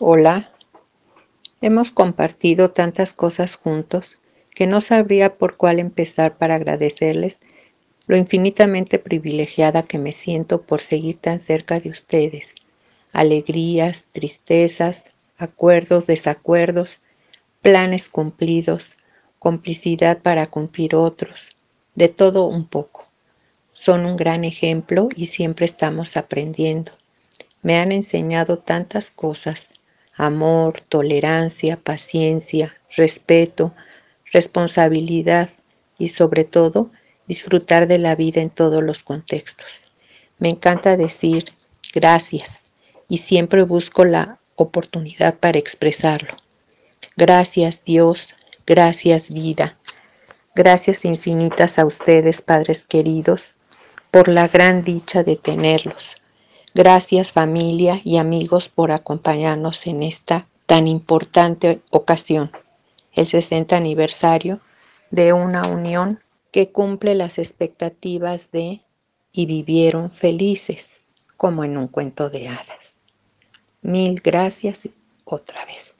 Hola. Hemos compartido tantas cosas juntos que no sabría por cuál empezar para agradecerles lo infinitamente privilegiada que me siento por seguir tan cerca de ustedes. Alegrías, tristezas, acuerdos, desacuerdos, planes cumplidos, complicidad para cumplir otros, de todo un poco. Son un gran ejemplo y siempre estamos aprendiendo. Me han enseñado tantas cosas amor, tolerancia, paciencia, respeto, responsabilidad y sobre todo disfrutar de la vida en todos los contextos. Me encanta decir gracias y siempre busco la oportunidad para expresarlo. Gracias Dios, gracias vida, gracias infinitas a ustedes, padres queridos, por la gran dicha de tenerlos Gracias familia y amigos por acompañarnos en esta tan importante ocasión, el 60 aniversario de una unión que cumple las expectativas de y vivieron felices como en un cuento de hadas. Mil gracias otra vez.